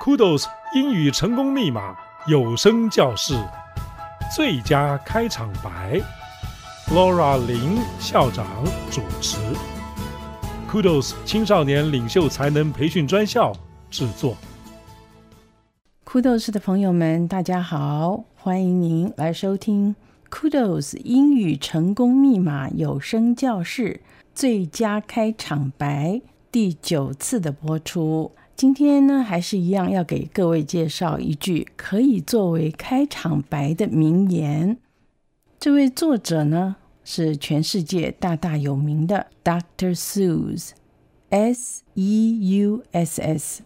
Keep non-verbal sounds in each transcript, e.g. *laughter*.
Kudos 英语成功密码有声教室最佳开场白，Laura 林校长主持，Kudos 青少年领袖才能培训专校制作。Kudos 的朋友们，大家好，欢迎您来收听 Kudos 英语成功密码有声教室最佳开场白第九次的播出。今天呢，还是一样要给各位介绍一句可以作为开场白的名言。这位作者呢，是全世界大大有名的 Dr. Seuss，S E U S S。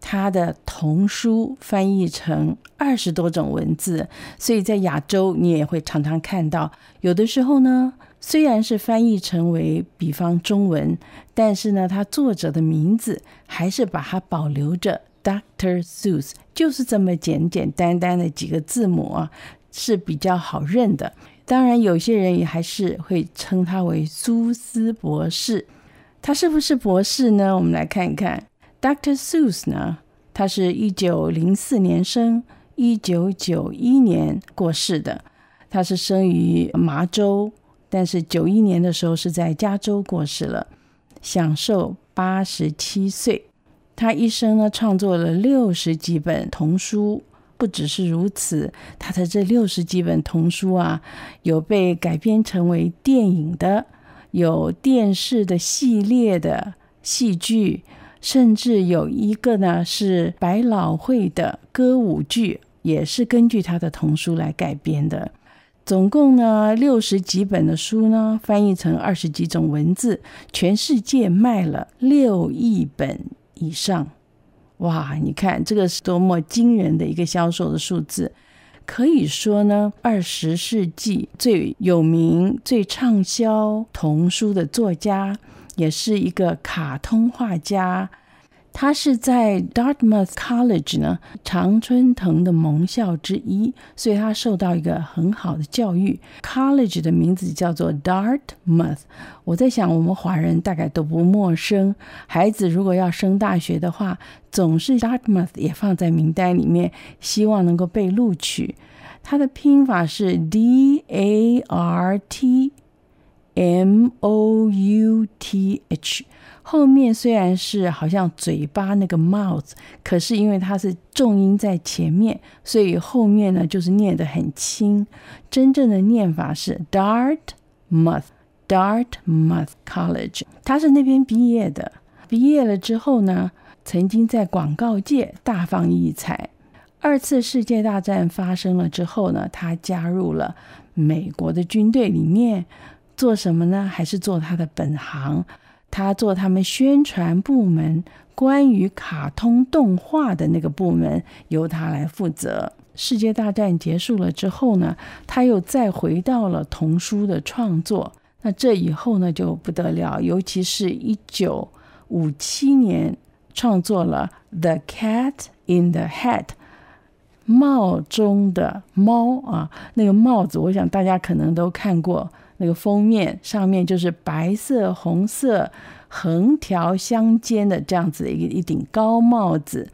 他的童书翻译成二十多种文字，所以在亚洲你也会常常看到。有的时候呢，虽然是翻译成为比方中文，但是呢，他作者的名字还是把它保留着，Dr. Seuss，就是这么简简单单的几个字母啊，是比较好认的。当然，有些人也还是会称他为苏斯博士。他是不是博士呢？我们来看一看。Dr. Seuss 呢，他是一九零四年生，一九九一年过世的。他是生于麻州，但是九一年的时候是在加州过世了，享寿八十七岁。他一生呢，创作了六十几本童书，不只是如此，他的这六十几本童书啊，有被改编成为电影的，有电视的系列的戏剧。甚至有一个呢是百老汇的歌舞剧，也是根据他的童书来改编的。总共呢六十几本的书呢，翻译成二十几种文字，全世界卖了六亿本以上。哇，你看这个是多么惊人的一个销售的数字！可以说呢，二十世纪最有名、最畅销童书的作家。也是一个卡通画家，他是在 Dartmouth College 呢，常春藤的盟校之一，所以他受到一个很好的教育。College 的名字叫做 Dartmouth，我在想我们华人大概都不陌生。孩子如果要升大学的话，总是 Dartmouth 也放在名单里面，希望能够被录取。他的拼法是 D A R T。M O U T H 后面虽然是好像嘴巴那个 mouth，可是因为它是重音在前面，所以后面呢就是念得很轻。真正的念法是 Dartmouth Dartmouth College，他是那边毕业的。毕业了之后呢，曾经在广告界大放异彩。二次世界大战发生了之后呢，他加入了美国的军队里面。做什么呢？还是做他的本行？他做他们宣传部门，关于卡通动画的那个部门，由他来负责。世界大战结束了之后呢，他又再回到了童书的创作。那这以后呢，就不得了，尤其是一九五七年创作了《The Cat in the Hat》，帽中的猫啊，那个帽子，我想大家可能都看过。那个封面上面就是白色、红色横条相间的这样子的一个一顶高帽子。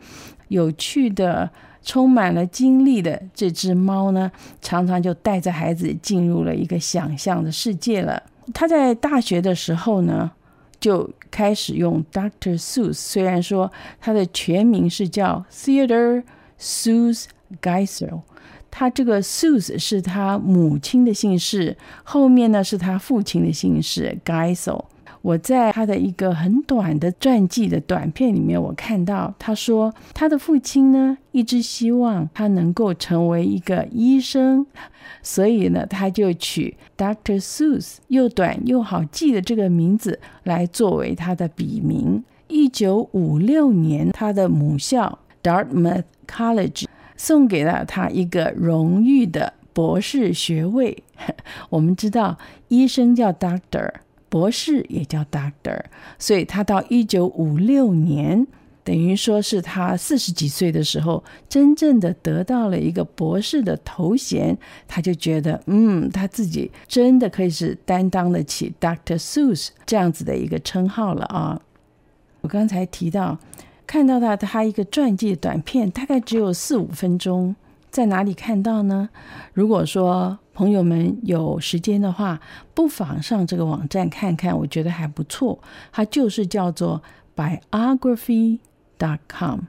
有趣的、充满了精力的这只猫呢，常常就带着孩子进入了一个想象的世界了。他在大学的时候呢，就开始用 Doctor. Seuss，虽然说他的全名是叫 Theodore Seuss Geisel。他这个 Sus 是他母亲的姓氏，后面呢是他父亲的姓氏 Geisel。我在他的一个很短的传记的短片里面，我看到他说他的父亲呢一直希望他能够成为一个医生，所以呢他就取 Dr. Seuss 又短又好记的这个名字来作为他的笔名。一九五六年，他的母校 Dartmouth College。送给了他一个荣誉的博士学位。*laughs* 我们知道，医生叫 doctor，博士也叫 doctor，所以他到一九五六年，等于说是他四十几岁的时候，真正的得到了一个博士的头衔，他就觉得，嗯，他自己真的可以是担当得起 Doctor Seuss 这样子的一个称号了啊。我刚才提到。看到他他一个传记短片，大概只有四五分钟，在哪里看到呢？如果说朋友们有时间的话，不妨上这个网站看看，我觉得还不错。它就是叫做 biography .dot com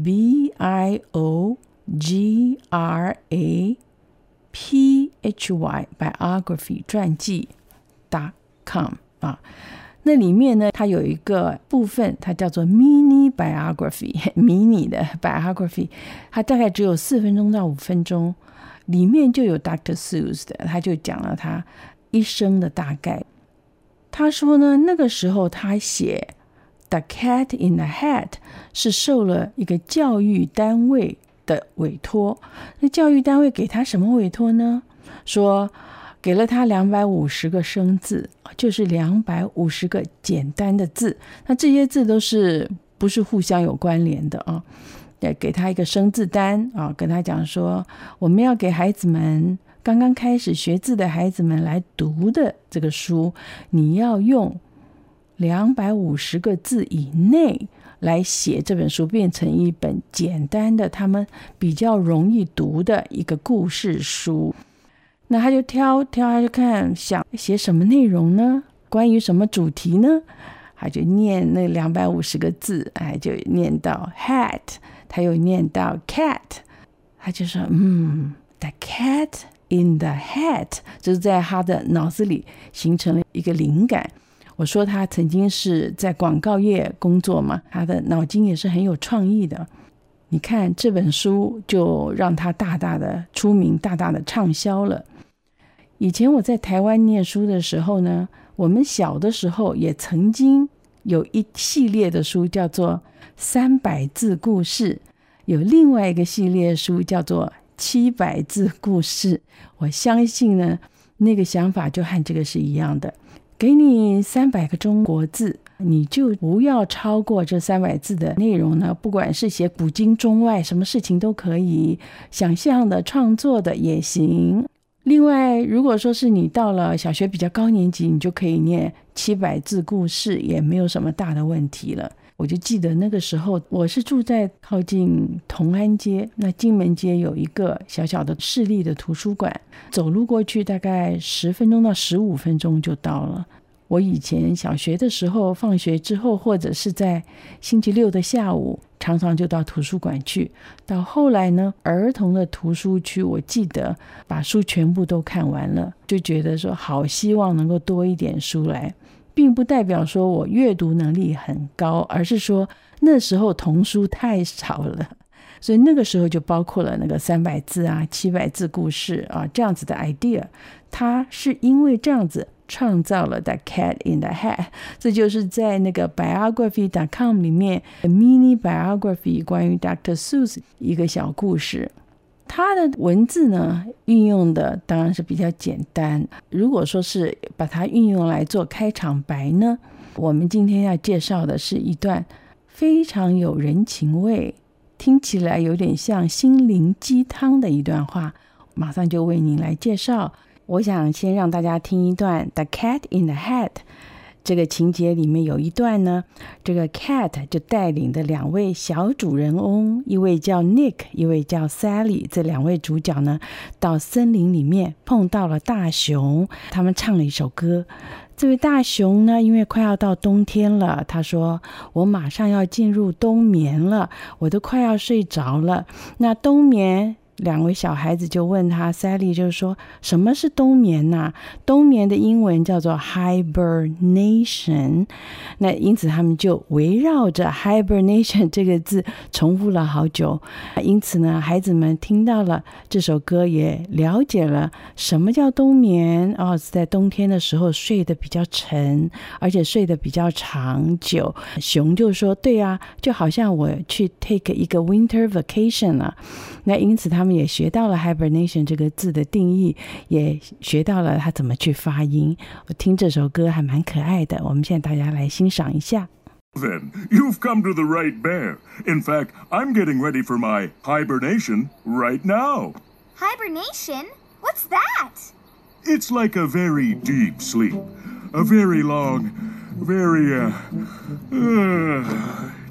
b i o g r a p h y biography 传记 .dot .com 啊。那里面呢，它有一个部分，它叫做 mini biography，*laughs* 迷你的 biography，它大概只有四分钟到五分钟，里面就有 Dr. Seuss 的，他就讲了他一生的大概。他说呢，那个时候他写《The Cat in the Hat》是受了一个教育单位的委托，那教育单位给他什么委托呢？说。给了他两百五十个生字，就是两百五十个简单的字。那这些字都是不是互相有关联的啊？对，给他一个生字单啊，跟他讲说，我们要给孩子们刚刚开始学字的孩子们来读的这个书，你要用两百五十个字以内来写这本书，变成一本简单的、他们比较容易读的一个故事书。那他就挑挑，他就看想写什么内容呢？关于什么主题呢？他就念那两百五十个字，哎，就念到 hat，他又念到 cat，他就说，嗯，the cat in the hat，就是在他的脑子里形成了一个灵感。我说他曾经是在广告业工作嘛，他的脑筋也是很有创意的。你看这本书就让他大大的出名，大大的畅销了。以前我在台湾念书的时候呢，我们小的时候也曾经有一系列的书叫做《三百字故事》，有另外一个系列书叫做《七百字故事》。我相信呢，那个想法就和这个是一样的。给你三百个中国字，你就不要超过这三百字的内容呢。不管是写古今中外，什么事情都可以，想象的、创作的也行。另外，如果说是你到了小学比较高年级，你就可以念七百字故事，也没有什么大的问题了。我就记得那个时候，我是住在靠近同安街，那金门街有一个小小的市立的图书馆，走路过去大概十分钟到十五分钟就到了。我以前小学的时候，放学之后或者是在星期六的下午，常常就到图书馆去。到后来呢，儿童的图书区，我记得把书全部都看完了，就觉得说好希望能够多一点书来，并不代表说我阅读能力很高，而是说那时候童书太少了，所以那个时候就包括了那个三百字啊、七百字故事啊这样子的 idea。它是因为这样子。创造了《The Cat in the Hat》，这就是在那个 biography.com 里面 mini biography 关于 Dr. Seuss 一个小故事。它的文字呢，运用的当然是比较简单。如果说是把它运用来做开场白呢，我们今天要介绍的是一段非常有人情味，听起来有点像心灵鸡汤的一段话。马上就为您来介绍。我想先让大家听一段《The Cat in the Hat》这个情节里面有一段呢，这个 Cat 就带领的两位小主人翁，一位叫 Nick，一位叫 Sally，这两位主角呢，到森林里面碰到了大熊，他们唱了一首歌。这位大熊呢，因为快要到冬天了，他说：“我马上要进入冬眠了，我都快要睡着了。”那冬眠。两位小孩子就问他，Sally 就是说，什么是冬眠呐？冬眠的英文叫做 hibernation。那因此他们就围绕着 hibernation 这个字重复了好久。因此呢，孩子们听到了这首歌，也了解了什么叫冬眠。哦，在冬天的时候睡得比较沉，而且睡得比较长久。熊就说：“对啊，就好像我去 take 一个 winter vacation 了。”那因此他。他们也学到了 hibernation 这个字的定义，也学到了它怎么去发音。我听这首歌还蛮可爱的，我们现在大家来欣赏一下。Then you've come to the right bear. In fact, I'm getting ready for my hibernation right now. Hibernation? What's that? It's like a very deep sleep, a very long, very uh, uh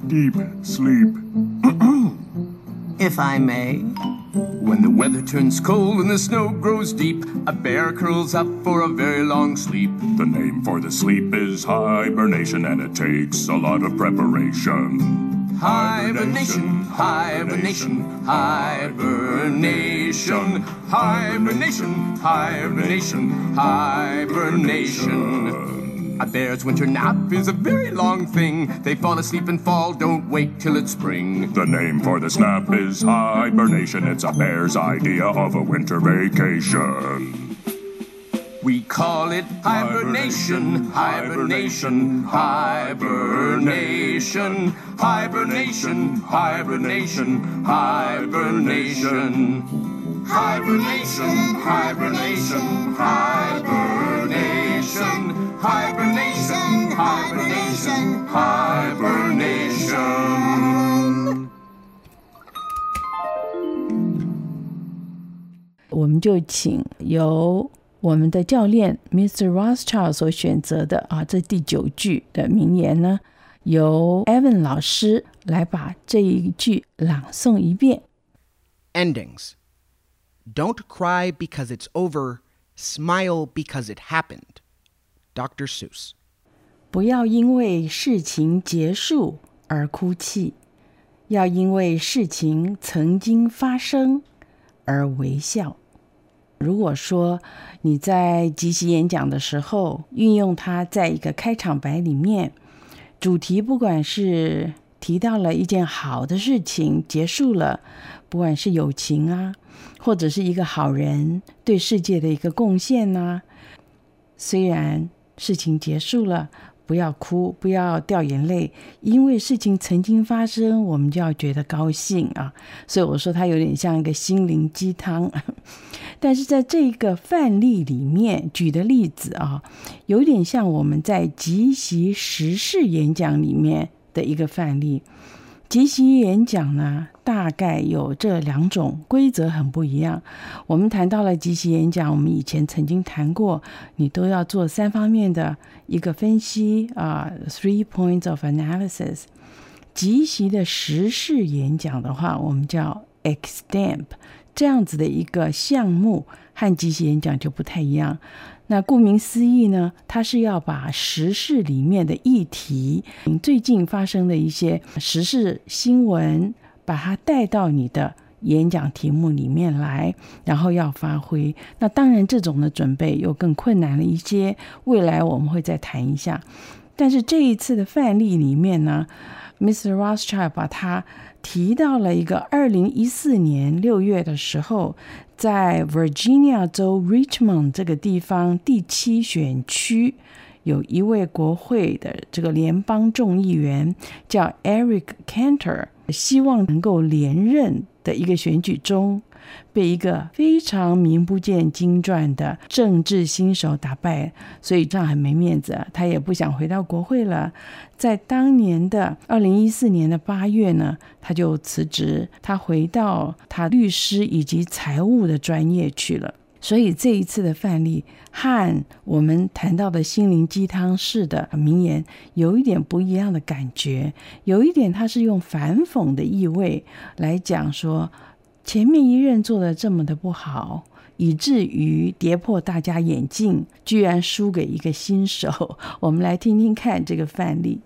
deep sleep. *clears throat* if I may. When the weather turns cold and the snow grows deep, a bear curls up for a very long sleep. The name for the sleep is hibernation, and it takes a lot of preparation. Hibernation, hibernation, hibernation, hibernation, hibernation, hibernation. A bear's winter nap is a very long thing. They fall asleep and fall, don't wait till it's spring. The name for the snap is hibernation. It's a bear's idea of a winter vacation. We call it hibernation, hibernation, hibernation, hibernation, hibernation, hibernation. Hibernation, hibernation, hibernation, hibernation, hibernation, hibernation. 我们就请由我们的教练 Mr. Rothschild 所选择的啊，这第九句的名言呢，由 Evan 老师来把这一句朗诵一遍。Endings. Don't cry because it's over. Smile because it happened. Dr. Seuss. 不要因为事情结束而哭泣，要因为事情曾经发生而微笑。如果说你在即席演讲的时候运用它，在一个开场白里面，主题不管是提到了一件好的事情结束了，不管是友情啊，或者是一个好人对世界的一个贡献呐、虽然事情结束了。不要哭，不要掉眼泪，因为事情曾经发生，我们就要觉得高兴啊。所以我说它有点像一个心灵鸡汤。*laughs* 但是在这一个范例里面举的例子啊，有点像我们在即席时事演讲里面的一个范例。即席演讲呢，大概有这两种规则很不一样。我们谈到了即席演讲，我们以前曾经谈过，你都要做三方面的一个分析啊，three points of analysis。即席的时事演讲的话，我们叫 extemp，这样子的一个项目和即席演讲就不太一样。那顾名思义呢，它是要把时事里面的议题，最近发生的一些时事新闻，把它带到你的演讲题目里面来，然后要发挥。那当然，这种的准备又更困难了一些，未来我们会再谈一下。但是这一次的范例里面呢，Mr. Rothschild 把他提到了一个二零一四年六月的时候。在 Virginia 州 Richmond 这个地方第七选区，有一位国会的这个联邦众议员叫 Eric Cantor，希望能够连任的一个选举中，被一个非常名不见经传的政治新手打败，所以这样很没面子，他也不想回到国会了。在当年的二零一四年的八月呢，他就辞职，他回到他律师以及财务的专业去了。所以这一次的范例和我们谈到的心灵鸡汤式的名言有一点不一样的感觉，有一点他是用反讽的意味来讲说。前面一任做的这么的不好，以至于跌破大家眼镜，居然输给一个新手。我们来听听看这个范例。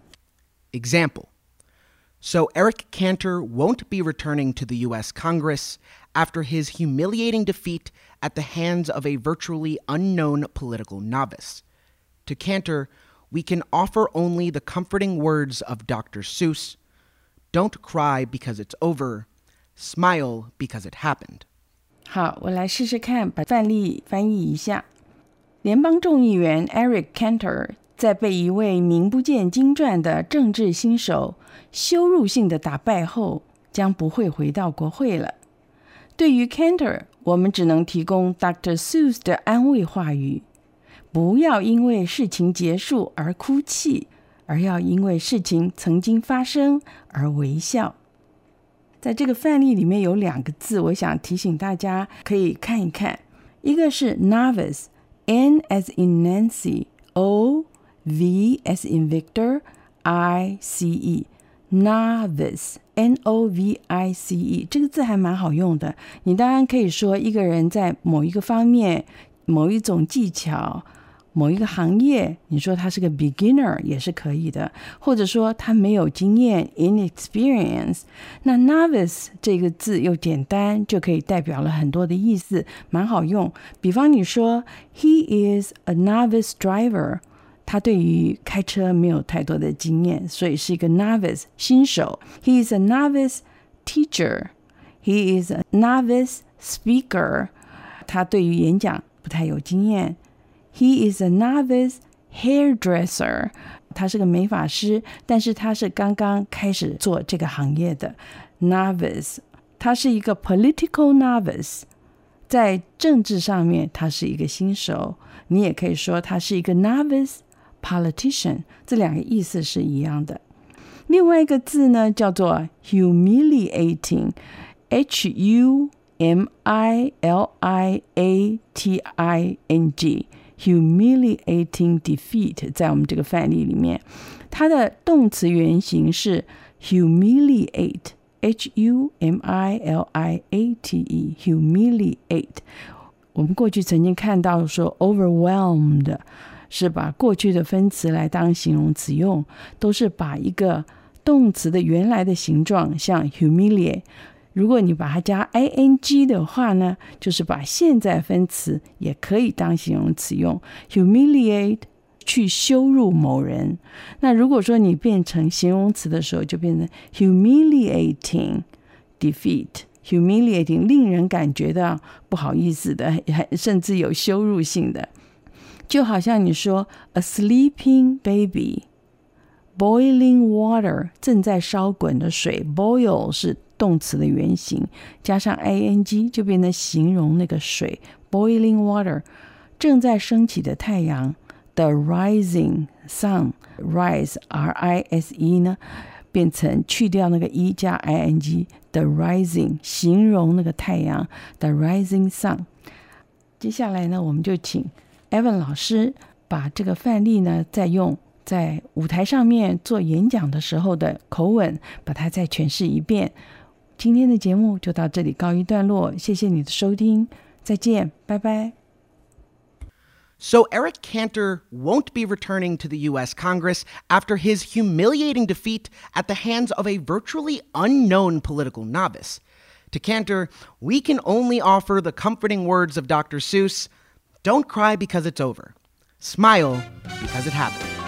Example. *laughs* So Eric Cantor won't be returning to the U.S. Congress after his humiliating defeat at the hands of a virtually unknown political novice. To Cantor, we can offer only the comforting words of Dr. Seuss Don't cry because it's over. Smile because it happened. 好，我来试试看，把范例翻译一下。联邦众议员 Eric Cantor 在被一位名不见经传的政治新手羞辱性的打败后，将不会回到国会了。对于 Cantor，我们只能提供 Dr. Seuss 的安慰话语：不要因为事情结束而哭泣，而要因为事情曾经发生而微笑。在这个范例里面有两个字，我想提醒大家可以看一看。一个是 novice，N as in Nancy，O V as in Victor，I C E。novice，N-O-V-I-C-E，这个字还蛮好用的。你当然可以说一个人在某一个方面、某一种技巧。某一个行业，你说他是个 beginner 也是可以的，或者说他没有经验 inexperience。那 novice 这个字又简单，就可以代表了很多的意思，蛮好用。比方你说 he is a novice driver，他对于开车没有太多的经验，所以是一个 novice 新手。He is a novice teacher。He is a novice speaker，他对于演讲不太有经验。He is a novice hairdresser。他是个美发师，但是他是刚刚开始做这个行业的 novice。他是一个 political novice，在政治上面他是一个新手。你也可以说他是一个 novice politician，这两个意思是一样的。另外一个字呢，叫做 humiliating，H U M I L I A T I N G。 Humiliating defeat，在我们这个范例里面，它的动词原形是 humiliate，h u m i l i a t e，humiliate。我们过去曾经看到说 overwhelmed 是把过去的分词来当形容词用，都是把一个动词的原来的形状，像 humiliate。如果你把它加 ing 的话呢，就是把现在分词也可以当形容词用，humiliate 去羞辱某人。那如果说你变成形容词的时候，就变成 humiliating defeat，humiliating 令人感觉到不好意思的，*laughs* 甚至有羞辱性的。就好像你说 a sleeping baby，boiling water 正在烧滚的水，boil 是。动词的原形加上 ing 就变成形容那个水 boiling water，正在升起的太阳 the rising sun rise r i s e 呢变成去掉那个 e 加 ing the rising 形容那个太阳 the rising sun。接下来呢，我们就请 Evan 老师把这个范例呢再用在舞台上面做演讲的时候的口吻，把它再诠释一遍。今天的节目就到这里告一段落，谢谢你的收听，再见，拜拜。So Eric Cantor won't be returning to the U.S. Congress after his humiliating defeat at the hands of a virtually unknown political novice. To Cantor, we can only offer the comforting words of Dr. Seuss Don't cry because it's over. Smile because it happened.